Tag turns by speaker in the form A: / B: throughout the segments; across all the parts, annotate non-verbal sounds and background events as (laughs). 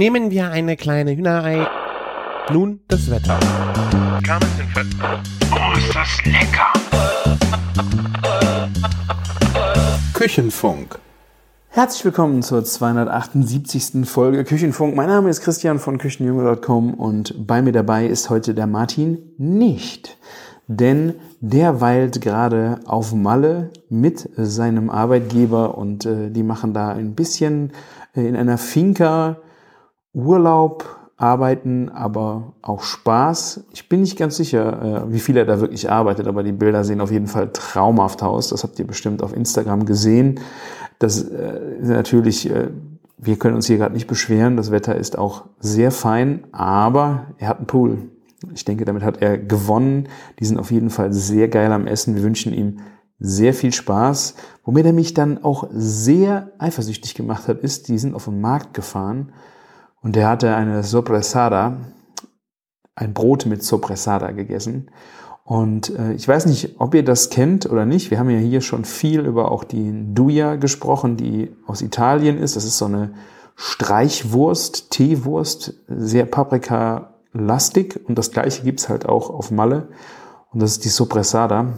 A: Nehmen wir eine kleine Hühnerei. Nun das Wetter.
B: Oh, ist das lecker!
C: Küchenfunk.
D: Herzlich willkommen zur 278. Folge Küchenfunk. Mein Name ist Christian von Küchenjunge.com und bei mir dabei ist heute der Martin nicht. Denn der weilt gerade auf Malle mit seinem Arbeitgeber und äh, die machen da ein bisschen äh, in einer Finca Urlaub, arbeiten, aber auch Spaß. Ich bin nicht ganz sicher, äh, wie viel er da wirklich arbeitet, aber die Bilder sehen auf jeden Fall traumhaft aus. Das habt ihr bestimmt auf Instagram gesehen. Das äh, ist natürlich, äh, wir können uns hier gerade nicht beschweren. Das Wetter ist auch sehr fein, aber er hat einen Pool. Ich denke, damit hat er gewonnen. Die sind auf jeden Fall sehr geil am Essen. Wir wünschen ihm sehr viel Spaß. Womit er mich dann auch sehr eifersüchtig gemacht hat, ist, die sind auf den Markt gefahren und der hatte eine Sopressada, ein Brot mit Sopressada gegessen. Und äh, ich weiß nicht, ob ihr das kennt oder nicht. Wir haben ja hier schon viel über auch die Duja gesprochen, die aus Italien ist. Das ist so eine Streichwurst, Teewurst, sehr paprika-lastig. Und das gleiche gibt's halt auch auf Malle. Und das ist die Sopressada.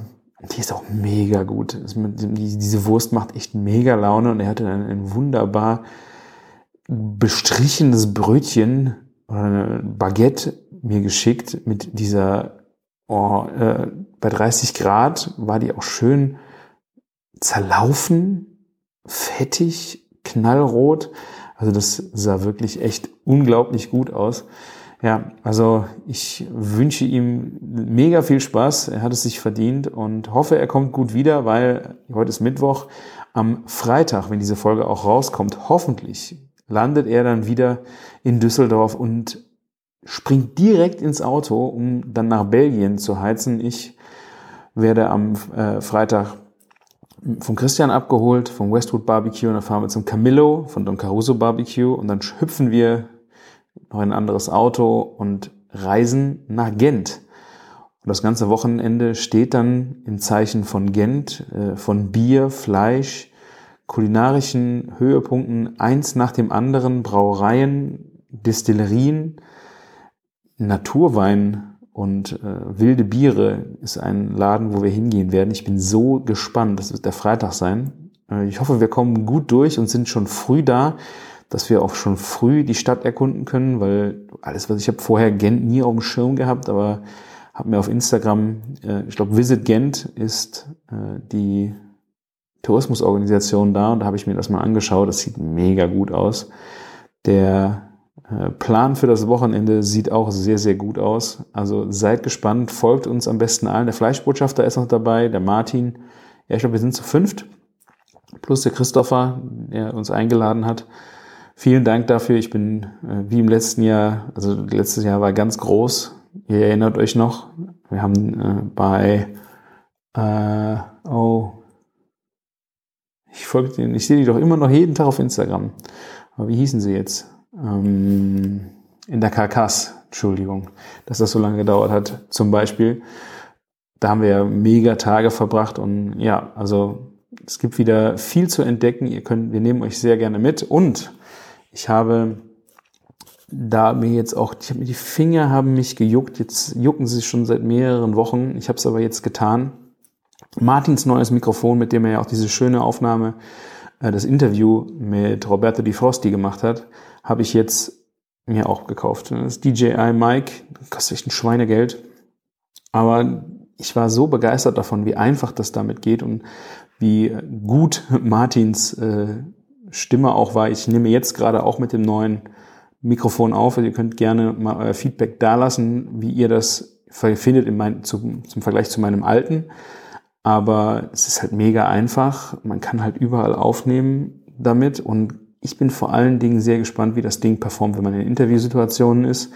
D: Die ist auch mega gut. Diese Wurst macht echt mega Laune und er hatte dann ein wunderbar bestrichenes Brötchen oder eine Baguette mir geschickt mit dieser, oh, äh, bei 30 Grad war die auch schön zerlaufen, fettig, knallrot. Also das sah wirklich echt unglaublich gut aus. Ja, also ich wünsche ihm mega viel Spaß. Er hat es sich verdient und hoffe, er kommt gut wieder, weil heute ist Mittwoch. Am Freitag, wenn diese Folge auch rauskommt, hoffentlich landet er dann wieder in Düsseldorf und springt direkt ins Auto, um dann nach Belgien zu heizen. Ich werde am äh, Freitag von Christian abgeholt, vom Westwood Barbecue und dann fahren wir zum Camillo von Don Caruso Barbecue und dann hüpfen wir noch in ein anderes Auto und reisen nach Gent. Und das ganze Wochenende steht dann im Zeichen von Gent, äh, von Bier, Fleisch, kulinarischen Höhepunkten eins nach dem anderen, Brauereien, Distillerien, Naturwein und äh, wilde Biere ist ein Laden, wo wir hingehen werden. Ich bin so gespannt, das wird der Freitag sein. Äh, ich hoffe, wir kommen gut durch und sind schon früh da, dass wir auch schon früh die Stadt erkunden können, weil alles, was ich habe vorher Gent nie auf dem Schirm gehabt, aber habe mir auf Instagram, äh, ich glaube Visit Gent ist äh, die Tourismusorganisation da und da habe ich mir das mal angeschaut. Das sieht mega gut aus. Der äh, Plan für das Wochenende sieht auch sehr, sehr gut aus. Also seid gespannt, folgt uns am besten allen. Der Fleischbotschafter ist noch dabei, der Martin. Ja, ich glaube, wir sind zu fünft. Plus der Christopher, der uns eingeladen hat. Vielen Dank dafür. Ich bin äh, wie im letzten Jahr, also letztes Jahr war ganz groß. Ihr erinnert euch noch. Wir haben äh, bei, äh, oh, ich folge denen, ich sehe die doch immer noch jeden Tag auf Instagram. Aber wie hießen sie jetzt? Ähm, in der Karkass, Entschuldigung, dass das so lange gedauert hat. Zum Beispiel, da haben wir ja mega Tage verbracht und ja, also es gibt wieder viel zu entdecken. Ihr könnt, wir nehmen euch sehr gerne mit und ich habe da mir jetzt auch, ich habe mir die Finger haben mich gejuckt. Jetzt jucken sie schon seit mehreren Wochen. Ich habe es aber jetzt getan. Martins neues Mikrofon, mit dem er ja auch diese schöne Aufnahme, äh, das Interview mit Roberto Di Frosti gemacht hat, habe ich jetzt mir auch gekauft. Das DJI Mic, kostet echt ein Schweinegeld. Aber ich war so begeistert davon, wie einfach das damit geht und wie gut Martins äh, Stimme auch war. Ich nehme jetzt gerade auch mit dem neuen Mikrofon auf. Also ihr könnt gerne mal euer Feedback dalassen, wie ihr das findet in mein, zum, zum Vergleich zu meinem alten. Aber es ist halt mega einfach. Man kann halt überall aufnehmen damit. Und ich bin vor allen Dingen sehr gespannt, wie das Ding performt, wenn man in Interviewsituationen ist.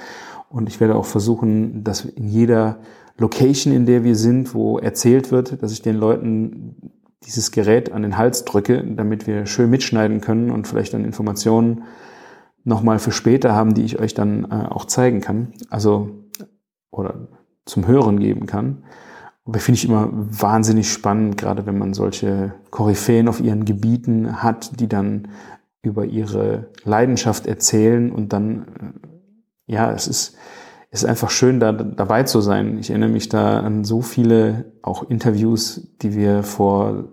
D: Und ich werde auch versuchen, dass in jeder Location, in der wir sind, wo erzählt wird, dass ich den Leuten dieses Gerät an den Hals drücke, damit wir schön mitschneiden können und vielleicht dann Informationen nochmal für später haben, die ich euch dann äh, auch zeigen kann. Also, oder zum Hören geben kann. Aber finde ich immer wahnsinnig spannend, gerade wenn man solche Koryphäen auf ihren Gebieten hat, die dann über ihre Leidenschaft erzählen und dann, äh, ja, es ist, es ist einfach schön, da dabei zu sein. Ich erinnere mich da an so viele auch Interviews, die wir vor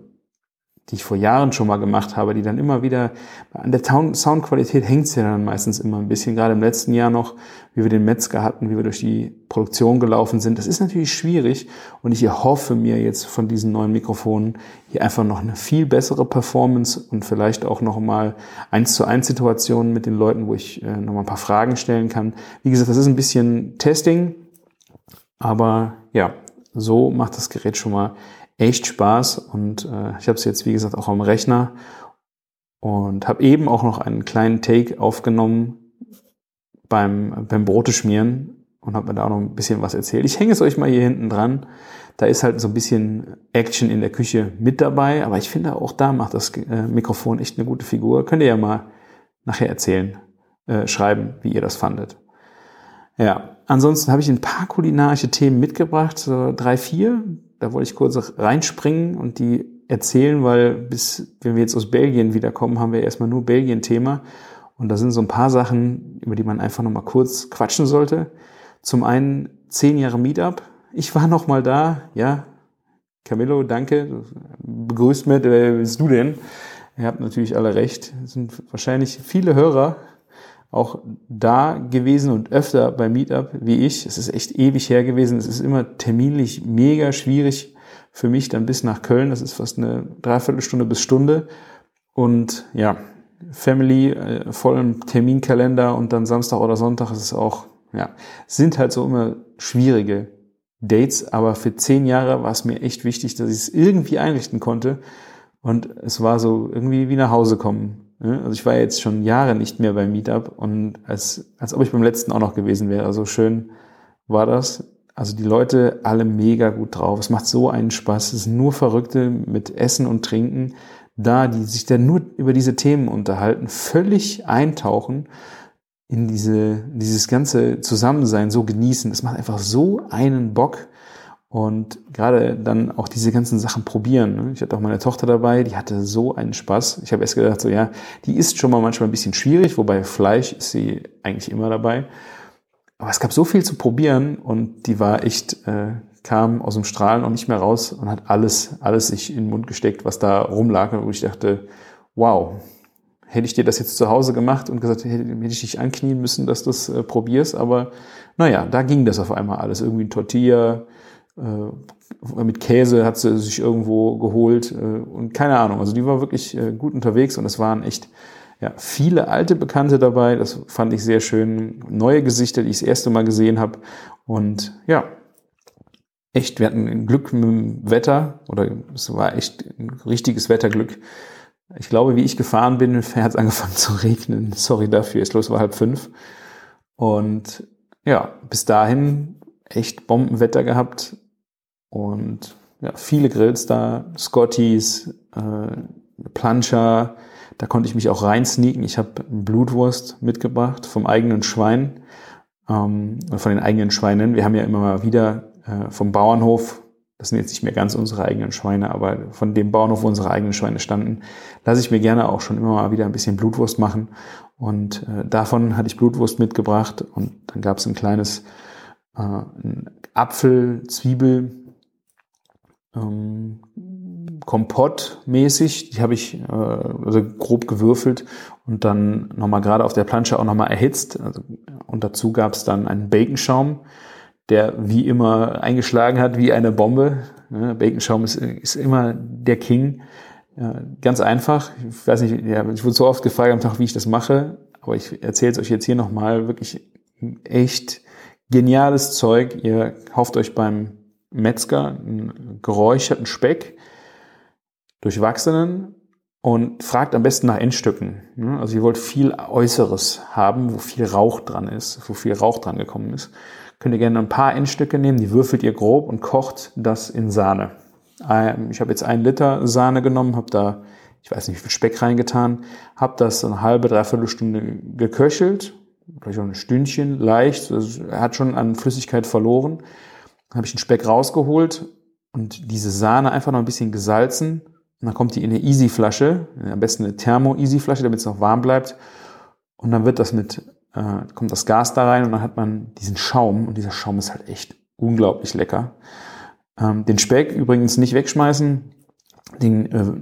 D: die ich vor Jahren schon mal gemacht habe, die dann immer wieder, an der Soundqualität hängt es ja dann meistens immer ein bisschen, gerade im letzten Jahr noch, wie wir den Metzger hatten, wie wir durch die Produktion gelaufen sind. Das ist natürlich schwierig und ich hoffe mir jetzt von diesen neuen Mikrofonen hier einfach noch eine viel bessere Performance und vielleicht auch noch mal eins zu eins Situationen mit den Leuten, wo ich äh, noch mal ein paar Fragen stellen kann. Wie gesagt, das ist ein bisschen Testing, aber ja, so macht das Gerät schon mal echt Spaß und äh, ich habe es jetzt, wie gesagt, auch am Rechner und habe eben auch noch einen kleinen Take aufgenommen beim, beim Brote schmieren und habe mir da auch noch ein bisschen was erzählt. Ich hänge es euch mal hier hinten dran. Da ist halt so ein bisschen Action in der Küche mit dabei, aber ich finde auch da macht das äh, Mikrofon echt eine gute Figur. Könnt ihr ja mal nachher erzählen, äh, schreiben, wie ihr das fandet. Ja, ansonsten habe ich ein paar kulinarische Themen mitgebracht, so drei, vier. Da wollte ich kurz reinspringen und die erzählen, weil bis, wenn wir jetzt aus Belgien wiederkommen, haben wir erstmal nur Belgien-Thema. Und da sind so ein paar Sachen, über die man einfach nochmal kurz quatschen sollte. Zum einen zehn Jahre Meetup. Ich war noch mal da, ja. Camillo, danke. Begrüßt mit, wer bist du denn? Ihr habt natürlich alle recht. Es sind wahrscheinlich viele Hörer auch da gewesen und öfter bei Meetup wie ich. Es ist echt ewig her gewesen. Es ist immer terminlich mega schwierig für mich dann bis nach Köln. Das ist fast eine Dreiviertelstunde bis Stunde. Und ja, Family, äh, voll im Terminkalender und dann Samstag oder Sonntag ist es auch, ja, sind halt so immer schwierige Dates. Aber für zehn Jahre war es mir echt wichtig, dass ich es irgendwie einrichten konnte. Und es war so irgendwie wie nach Hause kommen. Also ich war jetzt schon Jahre nicht mehr beim Meetup und als, als ob ich beim letzten auch noch gewesen wäre. Also schön war das. Also die Leute alle mega gut drauf. Es macht so einen Spaß. Es sind nur Verrückte mit Essen und Trinken da, die sich dann nur über diese Themen unterhalten, völlig eintauchen in diese, dieses ganze Zusammensein so genießen. Es macht einfach so einen Bock und gerade dann auch diese ganzen Sachen probieren. Ne? Ich hatte auch meine Tochter dabei, die hatte so einen Spaß. Ich habe erst gedacht, so ja, die ist schon mal manchmal ein bisschen schwierig, wobei Fleisch ist sie eigentlich immer dabei. Aber es gab so viel zu probieren und die war echt, äh, kam aus dem Strahlen auch nicht mehr raus und hat alles, alles sich in den Mund gesteckt, was da rumlag. Und ich dachte, wow, hätte ich dir das jetzt zu Hause gemacht und gesagt, hätte, hätte ich dich anknien müssen, dass du das äh, probierst. Aber naja, da ging das auf einmal alles. Irgendwie ein Tortilla, mit Käse hat sie sich irgendwo geholt äh, und keine Ahnung. Also die war wirklich äh, gut unterwegs und es waren echt ja, viele alte Bekannte dabei. Das fand ich sehr schön. Neue Gesichter, die ich das erste Mal gesehen habe. Und ja, echt, wir hatten Glück mit dem Wetter oder es war echt ein richtiges Wetterglück. Ich glaube, wie ich gefahren bin, (laughs) hat es angefangen zu regnen. Sorry dafür. Es los war halb fünf. Und ja, bis dahin echt Bombenwetter gehabt. Und ja, viele Grills da, Scotties, äh, Plancher, da konnte ich mich auch reinsneaken. Ich habe Blutwurst mitgebracht vom eigenen Schwein, ähm, von den eigenen Schweinen. Wir haben ja immer mal wieder äh, vom Bauernhof, das sind jetzt nicht mehr ganz unsere eigenen Schweine, aber von dem Bauernhof, wo unsere eigenen Schweine standen, lasse ich mir gerne auch schon immer mal wieder ein bisschen Blutwurst machen. Und äh, davon hatte ich Blutwurst mitgebracht und dann gab es ein kleines äh, Apfel, Zwiebel, ähm, Kompott mäßig, die habe ich äh, also grob gewürfelt und dann nochmal gerade auf der Plansche auch nochmal erhitzt. Also, und dazu gab es dann einen Baconschaum, der wie immer eingeschlagen hat wie eine Bombe. Ja, Baconschaum ist, ist immer der King. Ja, ganz einfach. Ich weiß nicht, ja, ich wurde so oft gefragt am Tag, wie ich das mache, aber ich erzähle es euch jetzt hier nochmal. Wirklich echt geniales Zeug. Ihr kauft euch beim Metzger einen geräucherten Speck, durchwachsenen und fragt am besten nach Endstücken. Also ihr wollt viel Äußeres haben, wo viel Rauch dran ist, wo viel Rauch dran gekommen ist. Könnt ihr gerne ein paar Endstücke nehmen, die würfelt ihr grob und kocht das in Sahne. Ähm, ich habe jetzt ein Liter Sahne genommen, habe da, ich weiß nicht, wie viel Speck reingetan, habe das eine halbe, dreiviertel Stunde geköchelt vielleicht auch ein Stündchen leicht. Er hat schon an Flüssigkeit verloren. Dann habe ich den Speck rausgeholt und diese Sahne einfach noch ein bisschen gesalzen Und dann kommt die in eine Easy-Flasche, am besten eine Thermo-Easy-Flasche, damit es noch warm bleibt. Und dann wird das mit, äh, kommt das Gas da rein und dann hat man diesen Schaum und dieser Schaum ist halt echt unglaublich lecker. Ähm, den Speck übrigens nicht wegschmeißen, den äh,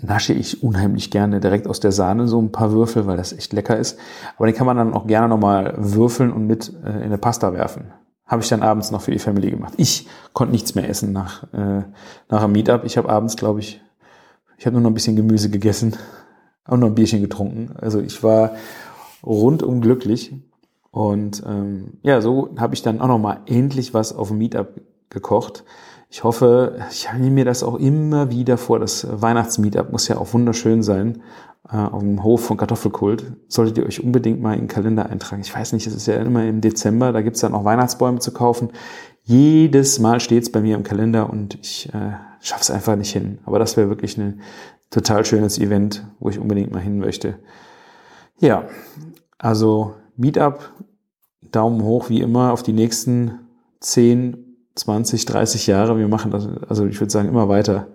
D: nasche ich unheimlich gerne direkt aus der Sahne so ein paar Würfel, weil das echt lecker ist. Aber den kann man dann auch gerne nochmal würfeln und mit äh, in eine Pasta werfen. Habe ich dann abends noch für die Family gemacht. Ich konnte nichts mehr essen nach, äh, nach einem Meetup. Ich habe abends, glaube ich, ich habe nur noch ein bisschen Gemüse gegessen (laughs) und noch ein Bierchen getrunken. Also ich war rundum glücklich. Und ähm, ja, so habe ich dann auch noch mal endlich was auf dem Meetup gekocht. Ich hoffe, ich nehme mir das auch immer wieder vor. Das Weihnachtsmeetup muss ja auch wunderschön sein. Äh, auf dem Hof von Kartoffelkult. Solltet ihr euch unbedingt mal in den Kalender eintragen. Ich weiß nicht, es ist ja immer im Dezember, da gibt's dann auch Weihnachtsbäume zu kaufen. Jedes Mal steht's bei mir im Kalender und ich äh, schaffe es einfach nicht hin. Aber das wäre wirklich ein total schönes Event, wo ich unbedingt mal hin möchte. Ja, also Meetup, Daumen hoch wie immer auf die nächsten 10, 20, 30 Jahre. Wir machen das, also ich würde sagen, immer weiter.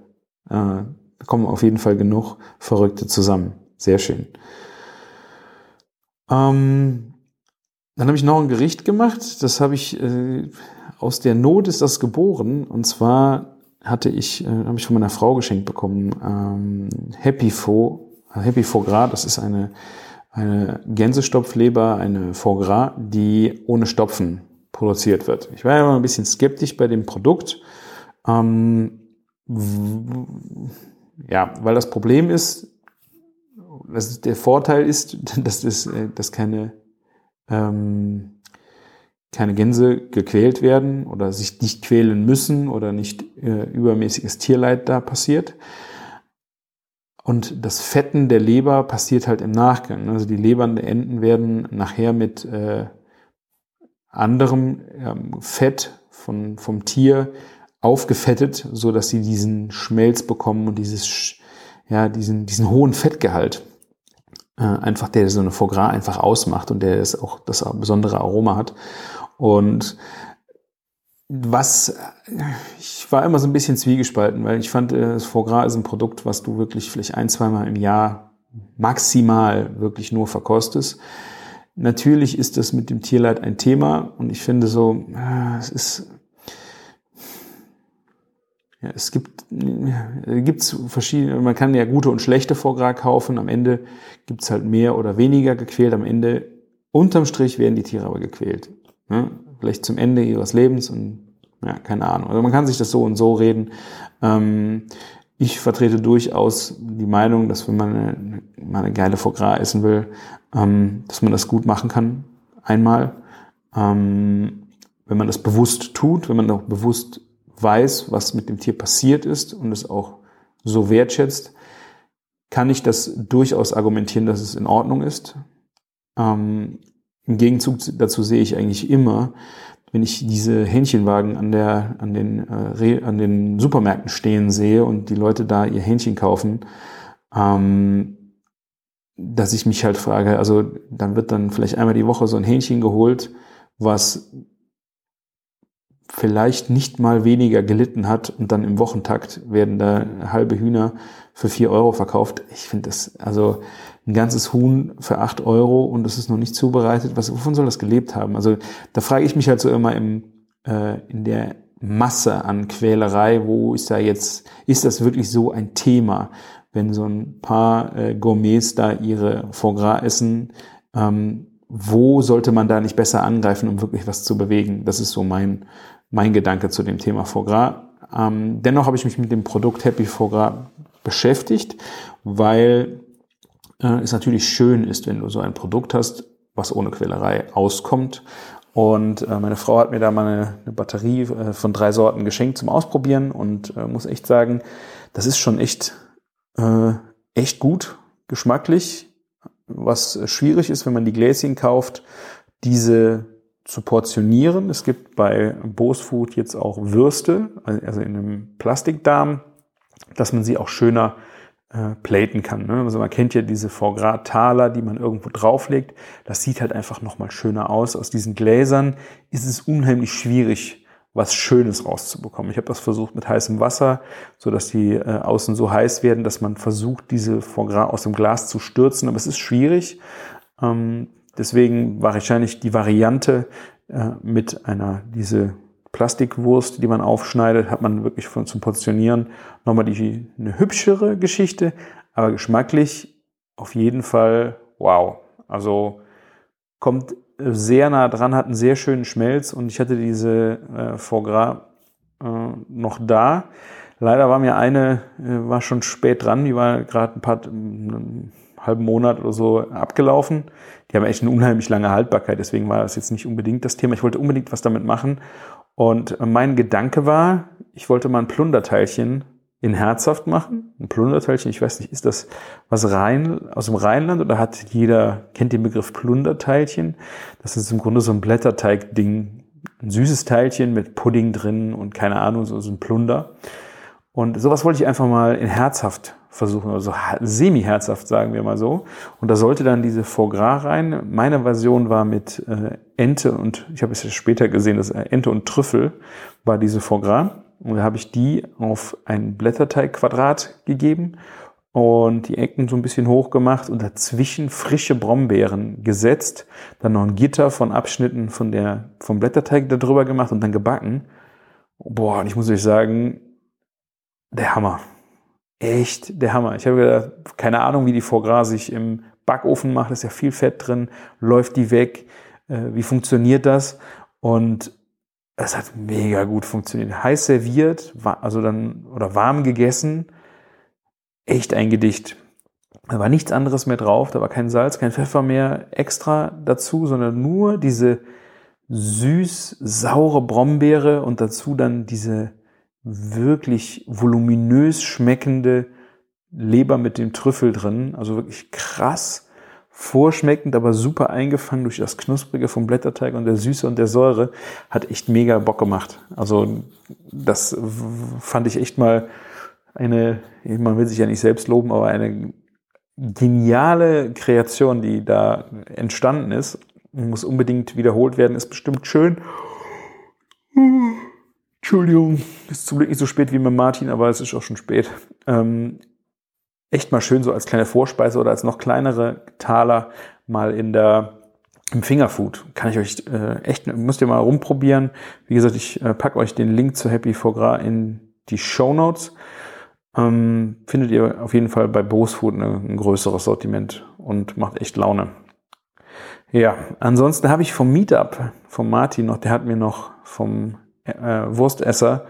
D: Äh, kommen auf jeden Fall genug Verrückte zusammen. Sehr schön. Ähm, dann habe ich noch ein Gericht gemacht. Das habe ich äh, aus der Not ist das geboren. Und zwar hatte ich, äh, habe ich von meiner Frau geschenkt bekommen, ähm, Happy Faux, Happy Foie Gras. Das ist eine eine Gänsestopfleber, eine Foie Gras, die ohne Stopfen produziert wird. Ich war ja immer ein bisschen skeptisch bei dem Produkt. Ähm, ja, weil das Problem ist, dass der Vorteil ist, (laughs) dass, das, äh, dass keine, ähm, keine Gänse gequält werden oder sich nicht quälen müssen oder nicht äh, übermäßiges Tierleid da passiert. Und das Fetten der Leber passiert halt im Nachgang. Also die Lebern der Enten werden nachher mit äh, anderem ähm, Fett von, vom Tier aufgefettet, so dass sie diesen Schmelz bekommen und dieses, ja, diesen, diesen hohen Fettgehalt äh, einfach, der so eine Foie Gras einfach ausmacht und der ist auch das besondere Aroma hat. Und was, ich war immer so ein bisschen zwiegespalten, weil ich fand, äh, das Foie Gras ist ein Produkt, was du wirklich vielleicht ein, zweimal im Jahr maximal wirklich nur verkostest. Natürlich ist das mit dem Tierleid ein Thema und ich finde so, äh, es ist, ja, es gibt, gibt's verschiedene, man kann ja gute und schlechte Foie kaufen. Am Ende gibt's halt mehr oder weniger gequält. Am Ende, unterm Strich werden die Tiere aber gequält. Ne? Vielleicht zum Ende ihres Lebens und ja, keine Ahnung. Also man kann sich das so und so reden. Ähm, ich vertrete durchaus die Meinung, dass wenn man eine, mal eine geile Foie Gras essen will, ähm, dass man das gut machen kann. Einmal. Ähm, wenn man das bewusst tut, wenn man auch bewusst weiß, was mit dem Tier passiert ist und es auch so wertschätzt, kann ich das durchaus argumentieren, dass es in Ordnung ist. Ähm, Im Gegenzug dazu sehe ich eigentlich immer, wenn ich diese Hähnchenwagen an der an den äh, an den Supermärkten stehen sehe und die Leute da ihr Hähnchen kaufen, ähm, dass ich mich halt frage, also dann wird dann vielleicht einmal die Woche so ein Hähnchen geholt, was vielleicht nicht mal weniger gelitten hat und dann im Wochentakt werden da halbe Hühner für vier Euro verkauft. Ich finde das, also ein ganzes Huhn für acht Euro und es ist noch nicht zubereitet. Was, wovon soll das gelebt haben? Also da frage ich mich halt so immer im, äh, in der Masse an Quälerei, wo ist da jetzt, ist das wirklich so ein Thema, wenn so ein paar äh, Gourmets da ihre Foie Gras essen, ähm, wo sollte man da nicht besser angreifen, um wirklich was zu bewegen? Das ist so mein, mein Gedanke zu dem Thema Foie Gras. Ähm, dennoch habe ich mich mit dem Produkt Happy Foie Gras beschäftigt, weil äh, es natürlich schön ist, wenn du so ein Produkt hast, was ohne Quälerei auskommt. Und äh, meine Frau hat mir da mal eine, eine Batterie äh, von drei Sorten geschenkt zum Ausprobieren und äh, muss echt sagen, das ist schon echt, äh, echt gut, geschmacklich. Was schwierig ist, wenn man die Gläschen kauft, diese zu portionieren. Es gibt bei Bose Food jetzt auch Würste, also in einem Plastikdarm, dass man sie auch schöner äh, platen kann. Ne? Also man kennt ja diese Foie Gras Taler, die man irgendwo drauflegt. Das sieht halt einfach nochmal schöner aus. Aus diesen Gläsern ist es unheimlich schwierig, was Schönes rauszubekommen. Ich habe das versucht mit heißem Wasser, so dass die äh, außen so heiß werden, dass man versucht, diese Foie Gras aus dem Glas zu stürzen. Aber es ist schwierig. Ähm, deswegen war wahrscheinlich die Variante äh, mit einer diese Plastikwurst, die man aufschneidet, hat man wirklich von zum Portionieren nochmal die, eine hübschere Geschichte, aber geschmacklich auf jeden Fall wow. Also kommt sehr nah dran, hat einen sehr schönen Schmelz und ich hatte diese äh, Foie Gras äh, noch da. Leider war mir eine, äh, war schon spät dran, die war gerade ein paar, halben Monat oder so abgelaufen. Die haben echt eine unheimlich lange Haltbarkeit, deswegen war das jetzt nicht unbedingt das Thema. Ich wollte unbedingt was damit machen und mein Gedanke war, ich wollte mal ein Plunderteilchen in herzhaft machen. Ein Plunderteilchen, ich weiß nicht, ist das was rein aus dem Rheinland oder hat jeder, kennt den Begriff Plunderteilchen? Das ist im Grunde so ein Blätterteig-Ding, ein süßes Teilchen mit Pudding drin und keine Ahnung, so, so ein Plunder. Und sowas wollte ich einfach mal in herzhaft versuchen, also semi-herzhaft, sagen wir mal so. Und da sollte dann diese Foie Gras rein. Meine Version war mit äh, Ente und ich habe es ja später gesehen, dass Ente und Trüffel war diese Foie Gras. Und da habe ich die auf ein Blätterteigquadrat gegeben und die Ecken so ein bisschen hoch gemacht und dazwischen frische Brombeeren gesetzt, dann noch ein Gitter von Abschnitten von der, vom Blätterteig darüber gemacht und dann gebacken. Boah, und ich muss euch sagen, der Hammer. Echt der Hammer. Ich habe gedacht, keine Ahnung, wie die Foie Gras sich im Backofen macht, ist ja viel Fett drin, läuft die weg, äh, wie funktioniert das? Und es hat mega gut funktioniert. Heiß serviert, also dann, oder warm gegessen. Echt ein Gedicht. Da war nichts anderes mehr drauf, da war kein Salz, kein Pfeffer mehr extra dazu, sondern nur diese süß-saure Brombeere und dazu dann diese wirklich voluminös schmeckende Leber mit dem Trüffel drin. Also wirklich krass vorschmeckend, aber super eingefangen durch das Knusprige vom Blätterteig und der Süße und der Säure, hat echt mega Bock gemacht. Also das fand ich echt mal eine, man will sich ja nicht selbst loben, aber eine geniale Kreation, die da entstanden ist. Muss unbedingt wiederholt werden, ist bestimmt schön. Entschuldigung, ist zum Glück nicht so spät wie mit Martin, aber es ist auch schon spät. Ähm, echt mal schön so als kleine Vorspeise oder als noch kleinere Taler mal in der im Fingerfood kann ich euch äh, echt müsst ihr mal rumprobieren. Wie gesagt, ich äh, packe euch den Link zu Happy Foie Gras in die Show Notes. Ähm, findet ihr auf jeden Fall bei Bose Food eine, ein größeres Sortiment und macht echt Laune. Ja, ansonsten habe ich vom Meetup vom Martin noch, der hat mir noch vom äh, Wurstesser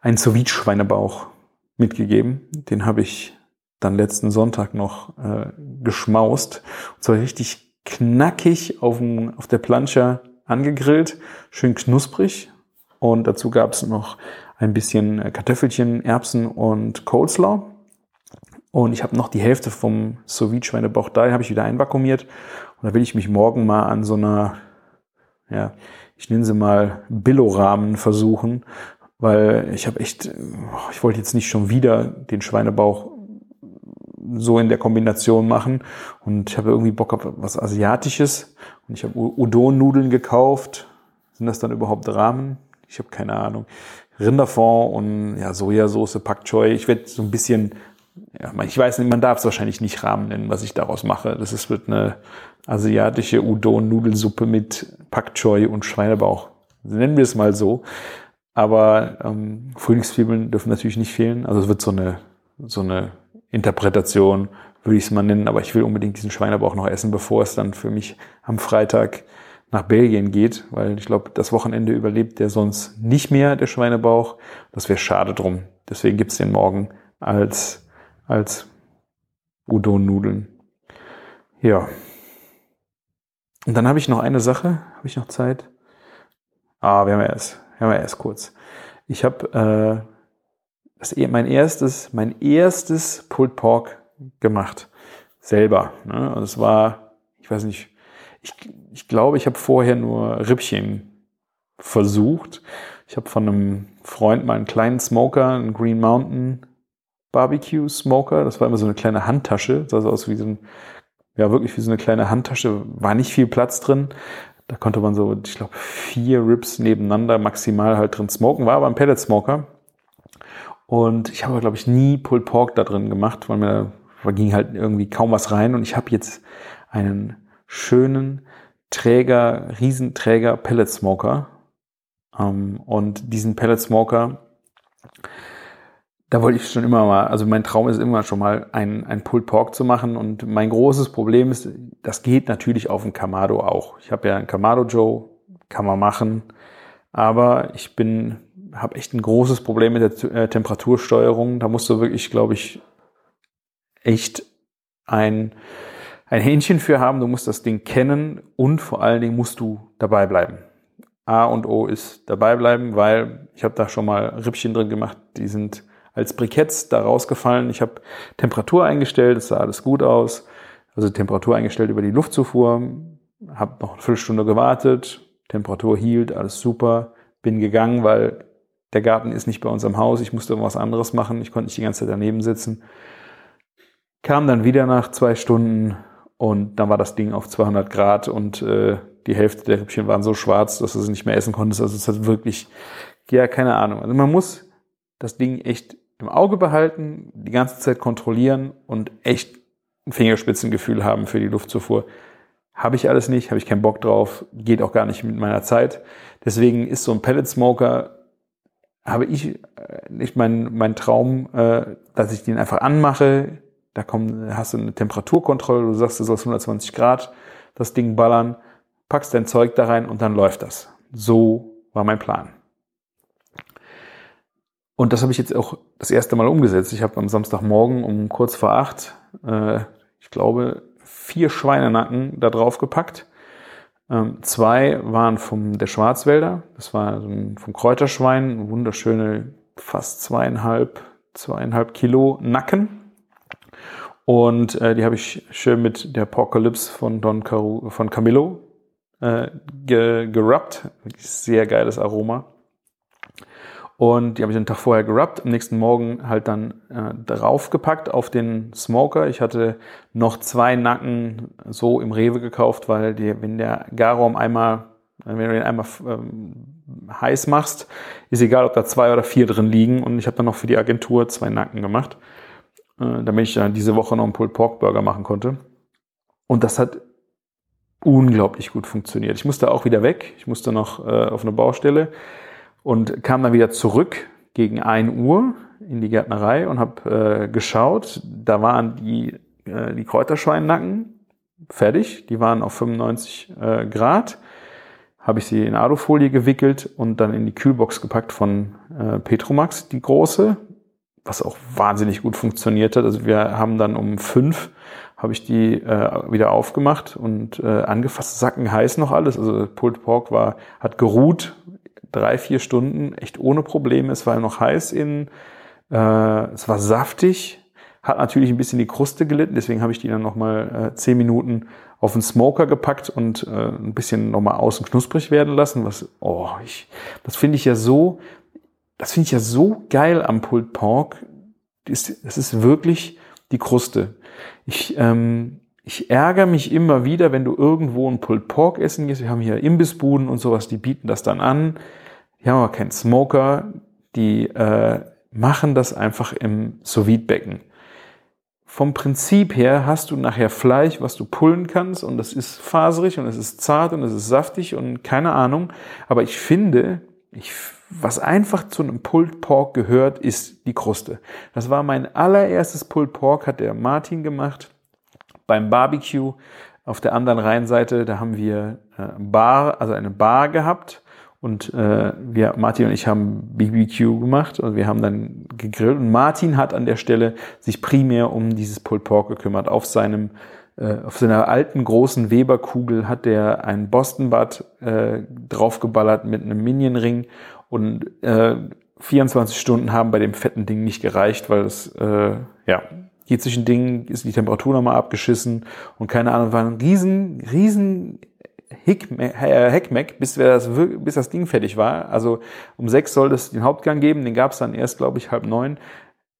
D: einen sous Schweinebauch mitgegeben. Den habe ich dann letzten Sonntag noch äh, geschmaust. Und zwar richtig knackig auf, dem, auf der Plancha angegrillt, schön knusprig. Und dazu gab es noch ein bisschen äh, Kartoffelchen, Erbsen und Coleslaw. Und ich habe noch die Hälfte vom sous schweinebauch da, habe ich wieder einvakuumiert. Und da will ich mich morgen mal an so einer, ja, ich nenne sie mal Billo-Rahmen versuchen, weil ich habe echt, ich wollte jetzt nicht schon wieder den Schweinebauch so in der Kombination machen. Und ich habe irgendwie Bock auf was Asiatisches. Und ich habe Udon-Nudeln gekauft. Sind das dann überhaupt Rahmen? Ich habe keine Ahnung. Rinderfond und ja, Sojasauce, Pak Choi. Ich werde so ein bisschen, ja, ich weiß nicht, man darf es wahrscheinlich nicht Rahmen nennen, was ich daraus mache. Das ist, wird eine asiatische Udon-Nudelsuppe mit Pak Choi und Schweinebauch. Nennen wir es mal so. Aber ähm, Frühlingszwiebeln dürfen natürlich nicht fehlen. Also es wird so eine, so eine Interpretation, würde ich es mal nennen, aber ich will unbedingt diesen Schweinebauch noch essen, bevor es dann für mich am Freitag nach Belgien geht, weil ich glaube, das Wochenende überlebt der sonst nicht mehr, der Schweinebauch. Das wäre schade drum. Deswegen gibt's den morgen als, als Udon-Nudeln. Ja. Und dann habe ich noch eine Sache. Habe ich noch Zeit? Ah, wir haben ja erst, wir haben ja erst kurz. Ich habe äh, das, mein erstes, mein erstes Pulled Pork gemacht. Selber. Ne? Also es war, ich weiß nicht, ich, ich glaube, ich habe vorher nur Rippchen versucht. Ich habe von einem Freund mal einen kleinen Smoker, einen Green Mountain Barbecue Smoker. Das war immer so eine kleine Handtasche. Das sah aus wie so ein, ja, wirklich wie so eine kleine Handtasche. War nicht viel Platz drin. Da konnte man so, ich glaube, vier Ribs nebeneinander maximal halt drin smoken, war aber ein Pellet Smoker. Und ich habe, glaube ich, nie Pulled Pork da drin gemacht, weil mir da ging halt irgendwie kaum was rein. Und ich habe jetzt einen schönen Träger, Riesenträger Pellet Smoker. Ähm, und diesen Pellet Smoker, da wollte ich schon immer mal, also mein Traum ist immer schon mal ein, ein Pulled Pork zu machen. Und mein großes Problem ist, das geht natürlich auf dem Kamado auch. Ich habe ja einen Kamado Joe, kann man machen. Aber ich bin habe echt ein großes Problem mit der äh, Temperatursteuerung. Da musst du wirklich, glaube ich, echt ein, ein Hähnchen für haben. Du musst das Ding kennen und vor allen Dingen musst du dabei bleiben. A und O ist dabei bleiben, weil ich habe da schon mal Rippchen drin gemacht, die sind als Briketts da rausgefallen. Ich habe Temperatur eingestellt, es sah alles gut aus. Also Temperatur eingestellt über die Luftzufuhr, habe noch eine Viertelstunde gewartet, Temperatur hielt, alles super, bin gegangen, weil der Garten ist nicht bei uns am Haus, ich musste irgendwas anderes machen, ich konnte nicht die ganze Zeit daneben sitzen. Kam dann wieder nach zwei Stunden und dann war das Ding auf 200 Grad und äh, die Hälfte der Rippchen waren so schwarz, dass du sie nicht mehr essen konntest. Also es hat wirklich, ja, keine Ahnung. Also man muss das Ding echt im Auge behalten, die ganze Zeit kontrollieren und echt ein Fingerspitzengefühl haben für die Luftzufuhr. Habe ich alles nicht, habe ich keinen Bock drauf, geht auch gar nicht mit meiner Zeit. Deswegen ist so ein Pellet Smoker habe ich äh, nicht mein, mein Traum, äh, dass ich den einfach anmache. Da kommt, hast du eine Temperaturkontrolle, du sagst, du sollst 120 Grad das Ding ballern, packst dein Zeug da rein und dann läuft das. So war mein Plan. Und das habe ich jetzt auch das erste Mal umgesetzt. Ich habe am Samstagmorgen um kurz vor acht, äh, ich glaube, vier Schweinenacken da drauf gepackt ähm, zwei waren vom der Schwarzwälder, das war vom Kräuterschwein, wunderschöne fast zweieinhalb, zweieinhalb Kilo Nacken. Und äh, die habe ich schön mit der Apocalypse von Don Caru, von Camillo äh, ge, gerubbt. Sehr geiles Aroma. Und die habe ich einen Tag vorher gerubbt, am nächsten Morgen halt dann äh, draufgepackt auf den Smoker. Ich hatte noch zwei Nacken so im Rewe gekauft, weil die, wenn der Garraum einmal, wenn du den einmal ähm, heiß machst, ist egal, ob da zwei oder vier drin liegen. Und ich habe dann noch für die Agentur zwei Nacken gemacht, äh, damit ich dann diese Woche noch einen Pulled Pork Burger machen konnte. Und das hat unglaublich gut funktioniert. Ich musste auch wieder weg. Ich musste noch äh, auf eine Baustelle und kam dann wieder zurück gegen 1 Uhr in die Gärtnerei und habe äh, geschaut. Da waren die, äh, die Kräuterschweinnacken fertig. Die waren auf 95 äh, Grad. Habe ich sie in Alufolie gewickelt und dann in die Kühlbox gepackt von äh, Petromax, die große, was auch wahnsinnig gut funktioniert hat. Also wir haben dann um fünf habe ich die äh, wieder aufgemacht und äh, angefasst, sacken heiß noch alles. Also Pulled Pork war, hat geruht, drei, vier Stunden echt ohne Probleme. Es war noch heiß in, äh, es war saftig, hat natürlich ein bisschen die Kruste gelitten, deswegen habe ich die dann nochmal äh, zehn Minuten auf den Smoker gepackt und äh, ein bisschen nochmal außen knusprig werden lassen. Was, oh, ich, das finde ich ja so, das finde ich ja so geil am Pulled Pork. Das, das ist wirklich die Kruste. Ich, ähm, ich ärgere mich immer wieder, wenn du irgendwo ein Pulled Pork essen gehst. Wir haben hier Imbissbuden und sowas, die bieten das dann an. Die haben aber keinen Smoker, die äh, machen das einfach im sous becken Vom Prinzip her hast du nachher Fleisch, was du pullen kannst und das ist faserig und es ist zart und es ist saftig und keine Ahnung. Aber ich finde, ich, was einfach zu einem Pulled Pork gehört, ist die Kruste. Das war mein allererstes Pulled Pork, hat der Martin gemacht beim Barbecue. Auf der anderen Rheinseite, da haben wir äh, Bar, also eine Bar gehabt und äh, wir, Martin und ich haben BBQ gemacht und wir haben dann gegrillt. Und Martin hat an der Stelle sich primär um dieses Pulled Pork gekümmert. Auf seinem äh, auf seiner alten großen Weberkugel hat der ein Boston Butt äh, draufgeballert mit einem Minion-Ring und äh, 24 Stunden haben bei dem fetten Ding nicht gereicht, weil es äh, ja geht zwischen Dingen ist die Temperatur nochmal abgeschissen und keine Ahnung war ein riesen riesen Heckmeck, äh, bis, wir das, bis das Ding fertig war. Also um sechs soll es den Hauptgang geben, den gab es dann erst, glaube ich, halb neun.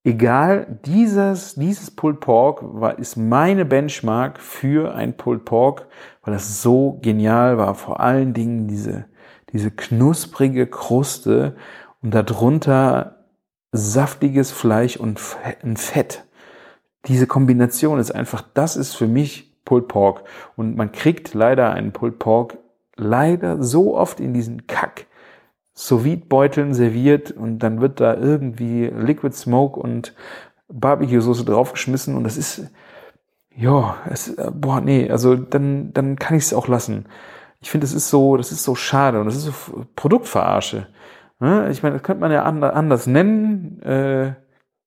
D: egal, dieses, dieses Pulled Pork war, ist meine Benchmark für ein Pulled Pork, weil das so genial war. Vor allen Dingen diese, diese knusprige Kruste und darunter saftiges Fleisch und ein Fett. Diese Kombination ist einfach, das ist für mich Pulled Pork. Und man kriegt leider einen Pulled Pork leider so oft in diesen Kack Sous-Vide-Beuteln serviert und dann wird da irgendwie Liquid Smoke und Barbecue-Soße draufgeschmissen und das ist, ja, es, boah, nee, also dann, dann kann ich es auch lassen. Ich finde, das ist so, das ist so schade und das ist so Produktverarsche. Ne? Ich meine, das könnte man ja anders nennen, äh,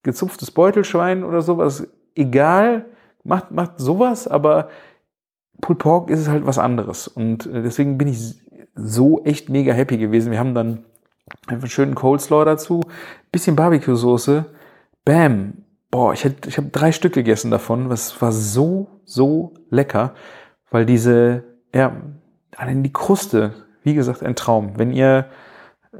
D: gezupftes Beutelschwein oder sowas, egal, macht, macht sowas, aber Pulled Pork ist halt was anderes und äh, deswegen bin ich so echt mega happy gewesen. Wir haben dann einen schönen Coleslaw dazu, bisschen Barbecue-Soße, bam. Boah, ich, ich habe drei Stück gegessen davon. Das war so, so lecker, weil diese, ja, allein die Kruste, wie gesagt, ein Traum. Wenn ihr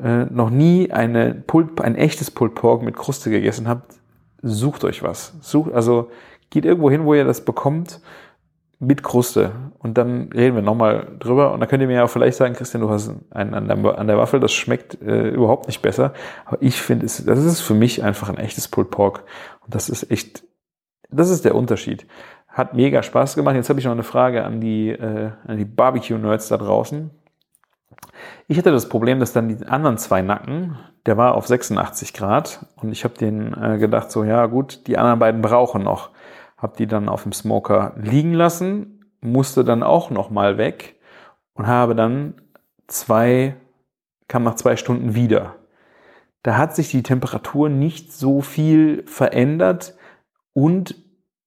D: äh, noch nie eine Pulp, ein echtes Pulled Pork mit Kruste gegessen habt, sucht euch was. Sucht, also geht irgendwo hin, wo ihr das bekommt mit Kruste. Und dann reden wir nochmal drüber. Und dann könnt ihr mir ja vielleicht sagen, Christian, du hast einen an der, an der Waffel, das schmeckt äh, überhaupt nicht besser. Aber ich finde, das ist für mich einfach ein echtes Pulled Pork. Und das ist echt, das ist der Unterschied. Hat mega Spaß gemacht. Jetzt habe ich noch eine Frage an die, äh, an die Barbecue-Nerds da draußen. Ich hatte das Problem, dass dann die anderen zwei Nacken, der war auf 86 Grad und ich habe den äh, gedacht, so ja gut, die anderen beiden brauchen noch habe die dann auf dem Smoker liegen lassen, musste dann auch noch mal weg und habe dann zwei, kam nach zwei Stunden wieder. Da hat sich die Temperatur nicht so viel verändert und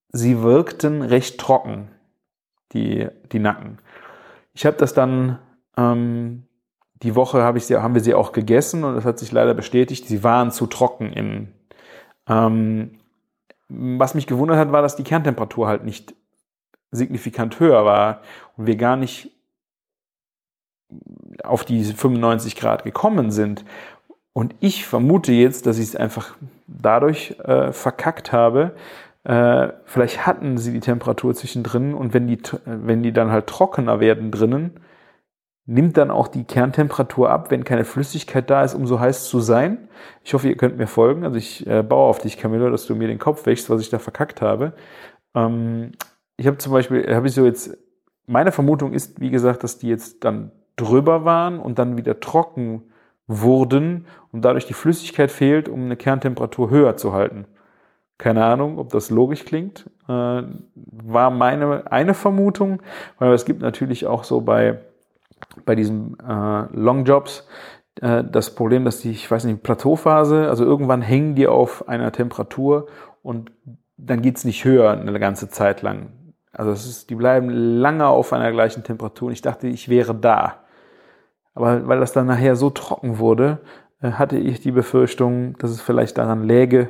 D: sie wirkten recht trocken, die, die Nacken. Ich habe das dann, ähm, die Woche hab ich sie, haben wir sie auch gegessen und das hat sich leider bestätigt, sie waren zu trocken in, ähm, was mich gewundert hat, war, dass die Kerntemperatur halt nicht signifikant höher war und wir gar nicht auf die 95 Grad gekommen sind. Und ich vermute jetzt, dass ich es einfach dadurch äh, verkackt habe. Äh, vielleicht hatten sie die Temperatur zwischendrin und wenn die, wenn die dann halt trockener werden drinnen, nimmt dann auch die Kerntemperatur ab, wenn keine Flüssigkeit da ist, um so heiß zu sein. Ich hoffe, ihr könnt mir folgen. Also ich äh, baue auf dich, Camilla, dass du mir den Kopf wächst, was ich da verkackt habe. Ähm, ich habe zum Beispiel, habe ich so jetzt, meine Vermutung ist, wie gesagt, dass die jetzt dann drüber waren und dann wieder trocken wurden und dadurch die Flüssigkeit fehlt, um eine Kerntemperatur höher zu halten. Keine Ahnung, ob das logisch klingt. Äh, war meine eine Vermutung, weil es gibt natürlich auch so bei bei diesen äh, Longjobs äh, das Problem, dass die, ich weiß nicht, Plateauphase, also irgendwann hängen die auf einer Temperatur und dann geht's nicht höher eine ganze Zeit lang. Also es ist, die bleiben lange auf einer gleichen Temperatur und ich dachte, ich wäre da. Aber weil das dann nachher so trocken wurde, äh, hatte ich die Befürchtung, dass es vielleicht daran läge,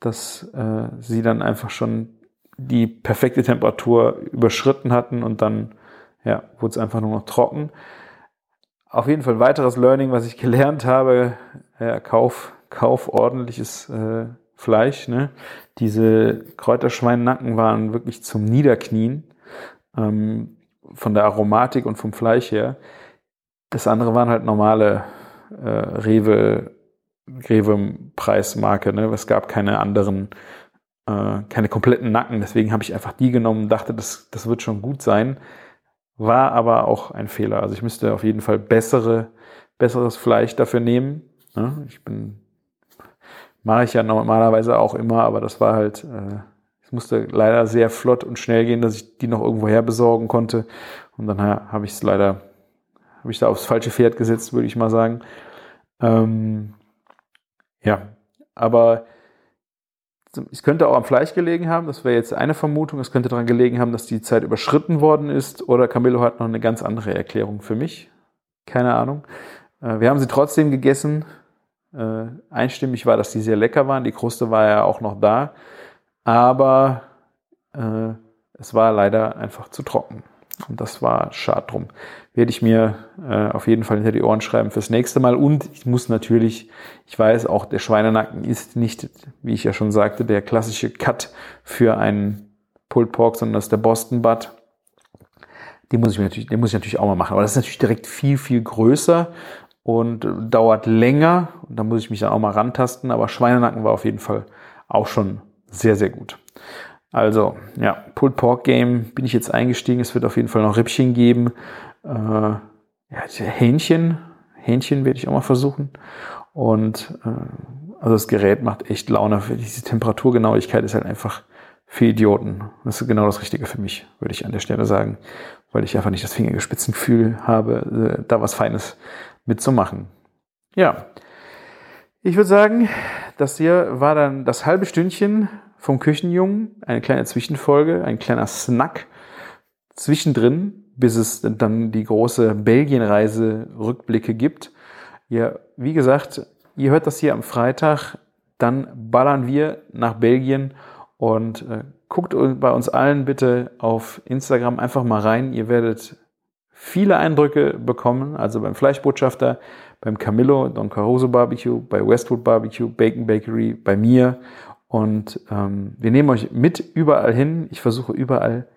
D: dass äh, sie dann einfach schon die perfekte Temperatur überschritten hatten und dann ja, wurde es einfach nur noch trocken. Auf jeden Fall weiteres Learning, was ich gelernt habe, ja, kauf, kauf ordentliches äh, Fleisch. Ne? Diese Kräuterschweinnacken waren wirklich zum Niederknien ähm, von der Aromatik und vom Fleisch her. Das andere waren halt normale äh, Rewe, Rewe-Preismarke. Ne? Es gab keine anderen, äh, keine kompletten Nacken. Deswegen habe ich einfach die genommen und dachte, das, das wird schon gut sein. War aber auch ein Fehler. Also ich müsste auf jeden Fall bessere, besseres Fleisch dafür nehmen. Ich bin, mache ich ja normalerweise auch immer, aber das war halt, äh, es musste leider sehr flott und schnell gehen, dass ich die noch irgendwo her besorgen konnte. Und dann habe ich es leider, habe ich da aufs falsche Pferd gesetzt, würde ich mal sagen. Ähm, ja, aber es könnte auch am Fleisch gelegen haben, das wäre jetzt eine Vermutung. Es könnte daran gelegen haben, dass die Zeit überschritten worden ist. Oder Camillo hat noch eine ganz andere Erklärung für mich. Keine Ahnung. Äh, wir haben sie trotzdem gegessen. Äh, einstimmig war, dass die sehr lecker waren. Die Kruste war ja auch noch da. Aber äh, es war leider einfach zu trocken. Und das war schade drum. Werde ich mir äh, auf jeden Fall hinter die Ohren schreiben fürs nächste Mal. Und ich muss natürlich, ich weiß auch, der Schweinenacken ist nicht, wie ich ja schon sagte, der klassische Cut für einen Pulled Pork, sondern das ist der Boston Butt. Den muss ich mir natürlich, den muss ich natürlich auch mal machen. Aber das ist natürlich direkt viel, viel größer und dauert länger. Und da muss ich mich dann auch mal rantasten. Aber Schweinenacken war auf jeden Fall auch schon sehr, sehr gut. Also, ja, Pulled Pork Game bin ich jetzt eingestiegen. Es wird auf jeden Fall noch Rippchen geben. Äh, ja, Hähnchen. Hähnchen werde ich auch mal versuchen. Und äh, also das Gerät macht echt Laune. Diese Temperaturgenauigkeit ist halt einfach für Idioten. Das ist genau das Richtige für mich, würde ich an der Stelle sagen. Weil ich einfach nicht das Fingergespitzengefühl habe, äh, da was Feines mitzumachen. Ja. Ich würde sagen, das hier war dann das halbe Stündchen vom Küchenjungen, eine kleine Zwischenfolge, ein kleiner Snack zwischendrin, bis es dann die große Belgienreise Rückblicke gibt. Ja, wie gesagt, ihr hört das hier am Freitag, dann ballern wir nach Belgien und äh, guckt bei uns allen bitte auf Instagram einfach mal rein. Ihr werdet viele Eindrücke bekommen, also beim Fleischbotschafter, beim Camillo, Don Caruso Barbecue, bei Westwood Barbecue, Bacon Bakery, bei mir und ähm, wir nehmen euch mit überall hin. Ich versuche überall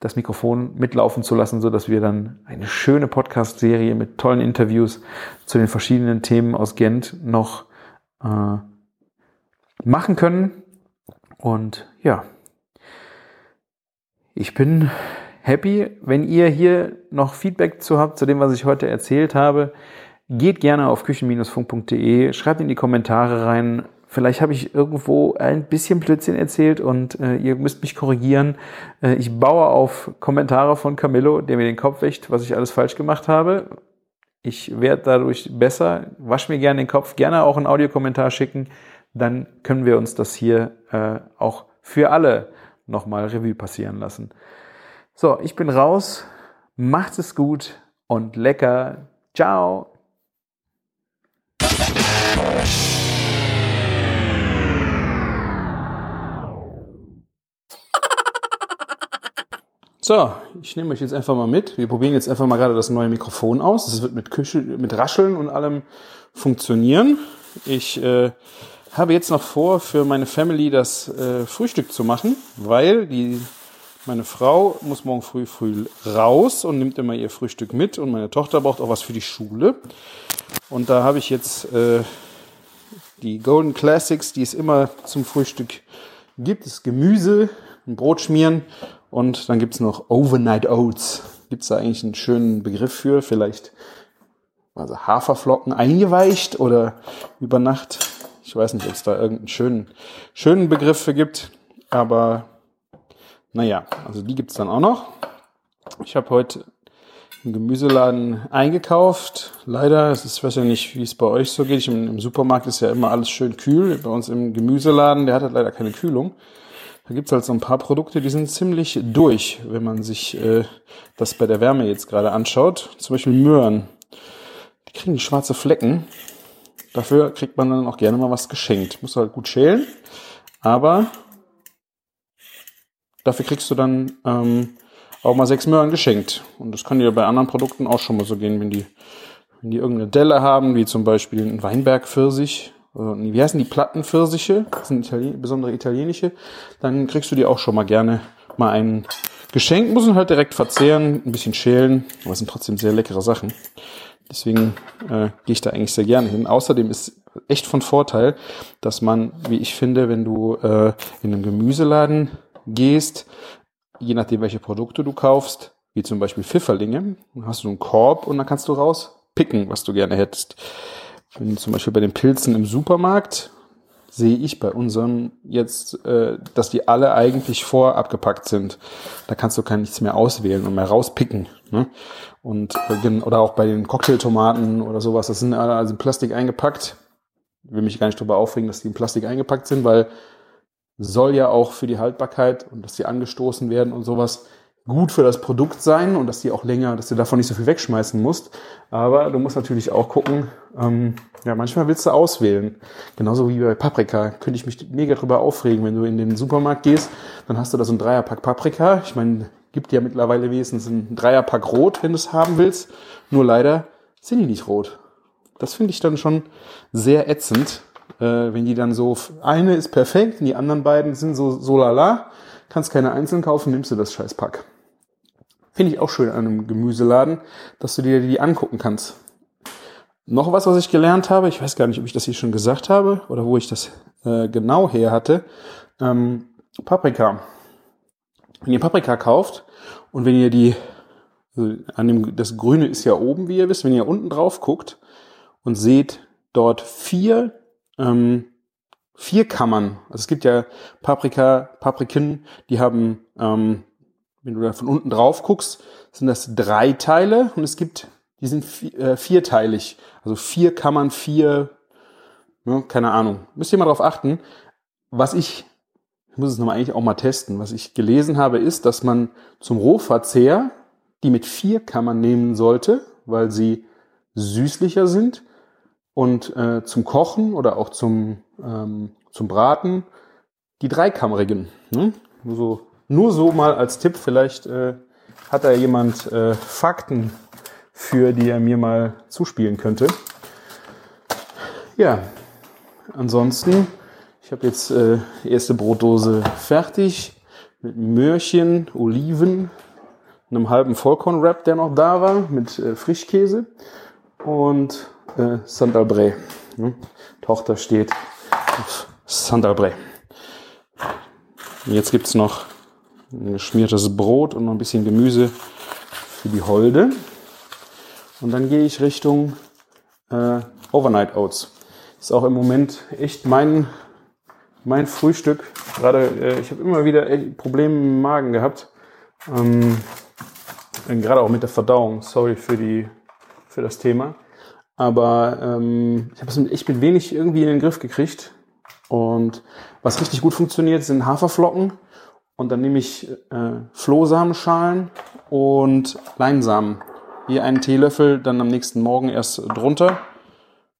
D: das Mikrofon mitlaufen zu lassen, so dass wir dann eine schöne Podcast-Serie mit tollen Interviews zu den verschiedenen Themen aus Gent noch äh, machen können. Und ja, ich bin happy, wenn ihr hier noch Feedback zu habt zu dem, was ich heute erzählt habe. Geht gerne auf küchen-funk.de, schreibt in die Kommentare rein, Vielleicht habe ich irgendwo ein bisschen Blödsinn erzählt und äh, ihr müsst mich korrigieren. Äh, ich baue auf Kommentare von Camillo, der mir den Kopf wäscht, was ich alles falsch gemacht habe. Ich werde dadurch besser. Wasch mir gerne den Kopf, gerne auch einen Audiokommentar schicken. Dann können wir uns das hier äh, auch für alle nochmal Revue passieren lassen. So, ich bin raus. Macht es gut und lecker. Ciao. So, ich nehme euch jetzt einfach mal mit. Wir probieren jetzt einfach mal gerade das neue Mikrofon aus. Das wird mit Küche, mit Rascheln und allem funktionieren. Ich äh, habe jetzt noch vor, für meine Family das äh, Frühstück zu machen, weil die meine Frau muss morgen früh früh raus und nimmt immer ihr Frühstück mit und meine Tochter braucht auch was für die Schule. Und da habe ich jetzt äh, die Golden Classics, die es immer zum Frühstück gibt. Das Gemüse, ein Brot schmieren und dann gibt's noch Overnight Oats. Gibt's da eigentlich einen schönen Begriff für? Vielleicht also Haferflocken eingeweicht oder über Nacht. Ich weiß nicht, ob es da irgendeinen schönen, schönen Begriff für gibt. Aber naja, also die gibt's dann auch noch. Ich habe heute im Gemüseladen eingekauft. Leider, es ist, weiß ja nicht, wie es bei euch so geht. Ich, im, Im Supermarkt ist ja immer alles schön kühl. Bei uns im Gemüseladen, der hat halt leider keine Kühlung. Da gibt's halt so ein paar Produkte, die sind ziemlich durch, wenn man sich äh, das bei der Wärme jetzt gerade anschaut. Zum Beispiel Möhren. Die kriegen schwarze Flecken. Dafür kriegt man dann auch gerne mal was geschenkt. Muss halt gut schälen. Aber dafür kriegst du dann ähm, auch mal sechs Möhren geschenkt. Und das kann dir bei anderen Produkten auch schon mal so gehen, wenn die, wenn die irgendeine Delle haben, wie zum Beispiel ein Weinbergpfirsich wie heißen die Plattenpfirsiche? Das sind Italien, besondere italienische. Dann kriegst du dir auch schon mal gerne mal ein Geschenk. Muss man halt direkt verzehren, ein bisschen schälen, aber es sind trotzdem sehr leckere Sachen. Deswegen äh, gehe ich da eigentlich sehr gerne hin. Außerdem ist echt von Vorteil, dass man, wie ich finde, wenn du äh, in einen Gemüseladen gehst, je nachdem welche Produkte du kaufst, wie zum Beispiel Pfifferlinge, dann hast du einen Korb und dann kannst du rauspicken, was du gerne hättest. Wenn zum Beispiel bei den Pilzen im Supermarkt sehe ich bei unseren jetzt, äh, dass die alle eigentlich vorabgepackt sind. Da kannst du kein nichts mehr auswählen und mehr rauspicken. Ne? Und äh, oder auch bei den Cocktailtomaten oder sowas, das sind alle also in Plastik eingepackt. Ich will mich gar nicht darüber aufregen, dass die in Plastik eingepackt sind, weil soll ja auch für die Haltbarkeit und dass die angestoßen werden und sowas gut für das Produkt sein und dass die auch länger, dass du davon nicht so viel wegschmeißen musst. Aber du musst natürlich auch gucken, ähm, ja, manchmal willst du auswählen. Genauso wie bei Paprika. Könnte ich mich mega drüber aufregen, wenn du in den Supermarkt gehst, dann hast du da so ein Dreierpack Paprika. Ich meine, Gibt ja mittlerweile wenigstens ein Dreierpack rot, wenn du es haben willst. Nur leider sind die nicht rot. Das finde ich dann schon sehr ätzend, äh, wenn die dann so, eine ist perfekt und die anderen beiden sind so, so lala. Kannst keine einzeln kaufen, nimmst du das Scheißpack. Finde ich auch schön an einem Gemüseladen, dass du dir die angucken kannst. Noch was, was ich gelernt habe, ich weiß gar nicht, ob ich das hier schon gesagt habe oder wo ich das äh, genau her hatte. Ähm, Paprika. Wenn ihr Paprika kauft und wenn ihr die, also an dem, das Grüne ist ja oben, wie ihr wisst, wenn ihr unten drauf guckt und seht dort vier, ähm, vier Kammern. Also es gibt ja Paprika, Papriken, die haben, ähm, wenn du da von unten drauf guckst, sind das drei Teile und es gibt, die sind vier, äh, vierteilig. Also vier Kammern, vier, ne, keine Ahnung. Müsst ihr mal drauf achten. Was ich ich muss es nochmal eigentlich auch mal testen. Was ich gelesen habe, ist, dass man zum Rohverzehr die mit vier Kammern nehmen sollte, weil sie süßlicher sind und äh, zum Kochen oder auch zum, ähm, zum Braten die dreikammerigen. Ne? So, nur so mal als Tipp, vielleicht äh, hat da jemand äh, Fakten für, die er mir mal zuspielen könnte. Ja, ansonsten ich habe jetzt äh, erste Brotdose fertig mit Möhrchen, Oliven, einem halben Vollkornwrap, der noch da war, mit äh, Frischkäse und äh, Saint-Albret. Ne? Tochter steht auf Saint-Albret. Jetzt gibt's noch ein geschmiertes Brot und noch ein bisschen Gemüse für die Holde. Und dann gehe ich Richtung äh, Overnight Oats. Ist auch im Moment echt mein mein Frühstück. Gerade, äh, ich habe immer wieder Probleme im Magen gehabt. Ähm, gerade auch mit der Verdauung. Sorry für die für das Thema. Aber ähm, ich habe es echt mit wenig irgendwie in den Griff gekriegt. Und was richtig gut funktioniert, sind Haferflocken. Und dann nehme ich äh, Flohsamenschalen und Leinsamen. Hier einen Teelöffel, dann am nächsten Morgen erst drunter.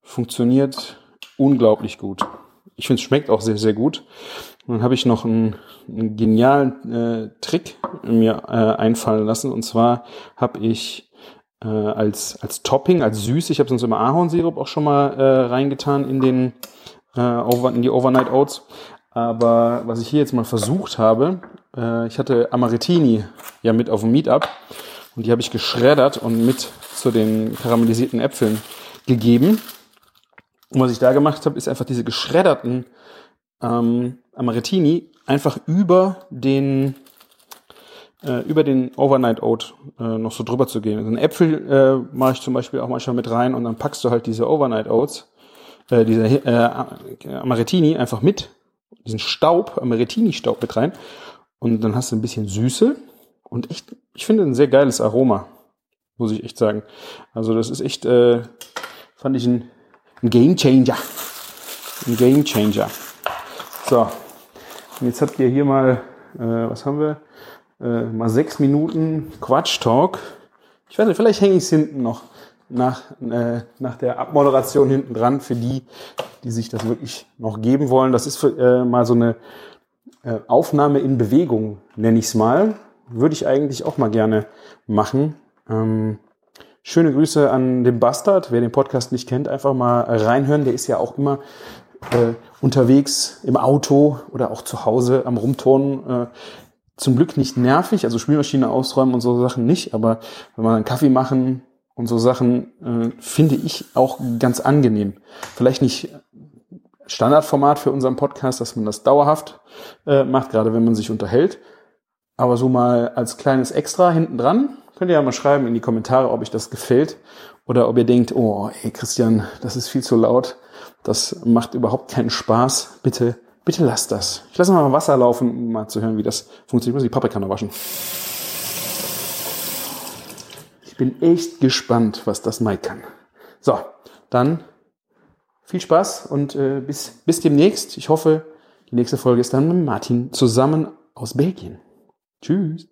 D: Funktioniert unglaublich gut ich finde, es schmeckt auch sehr, sehr gut. Und dann habe ich noch einen, einen genialen äh, Trick mir äh, einfallen lassen. Und zwar habe ich äh, als, als Topping, als süß, ich habe sonst immer Ahornsirup auch schon mal äh, reingetan in den äh, in die Overnight Oats. Aber was ich hier jetzt mal versucht habe, äh, ich hatte Amaretini ja mit auf dem Meetup und die habe ich geschreddert und mit zu den karamellisierten Äpfeln gegeben. Und was ich da gemacht habe, ist einfach diese geschredderten ähm, Amaretini einfach über den äh, über den Overnight Oat äh, noch so drüber zu gehen. Also einen Äpfel äh, mache ich zum Beispiel auch manchmal mit rein und dann packst du halt diese Overnight Oats, äh, diese äh, Amaretini einfach mit, diesen Staub, Amaretini-Staub mit rein und dann hast du ein bisschen Süße und echt, ich finde ein sehr geiles Aroma, muss ich echt sagen. Also das ist echt, äh, fand ich ein ein Game Changer. Ein Game Changer. So, und jetzt habt ihr hier mal, äh, was haben wir? Äh, mal sechs Minuten Quatsch-Talk. Ich weiß nicht, vielleicht hänge ich es hinten noch nach, äh, nach der Abmoderation hinten dran für die, die sich das wirklich noch geben wollen. Das ist für, äh, mal so eine äh, Aufnahme in Bewegung, nenne ich es mal. Würde ich eigentlich auch mal gerne machen. Ähm, Schöne Grüße an den Bastard. Wer den Podcast nicht kennt, einfach mal reinhören. Der ist ja auch immer äh, unterwegs im Auto oder auch zu Hause am Rumturnen. Äh, zum Glück nicht nervig, also Spülmaschine ausräumen und so Sachen nicht, aber wenn man einen Kaffee machen und so Sachen, äh, finde ich auch ganz angenehm. Vielleicht nicht Standardformat für unseren Podcast, dass man das dauerhaft äh, macht, gerade wenn man sich unterhält. Aber so mal als kleines Extra hinten dran, Könnt ihr ja mal schreiben in die Kommentare, ob euch das gefällt oder ob ihr denkt, oh, ey Christian, das ist viel zu laut, das macht überhaupt keinen Spaß. Bitte, bitte lasst das. Ich lasse mal Wasser laufen, um mal zu hören, wie das funktioniert. Ich muss die Paprika noch waschen. Bin echt gespannt, was das Mike kann. So, dann viel Spaß und äh, bis, bis demnächst. Ich hoffe, die nächste Folge ist dann mit Martin zusammen aus Belgien. Tschüss.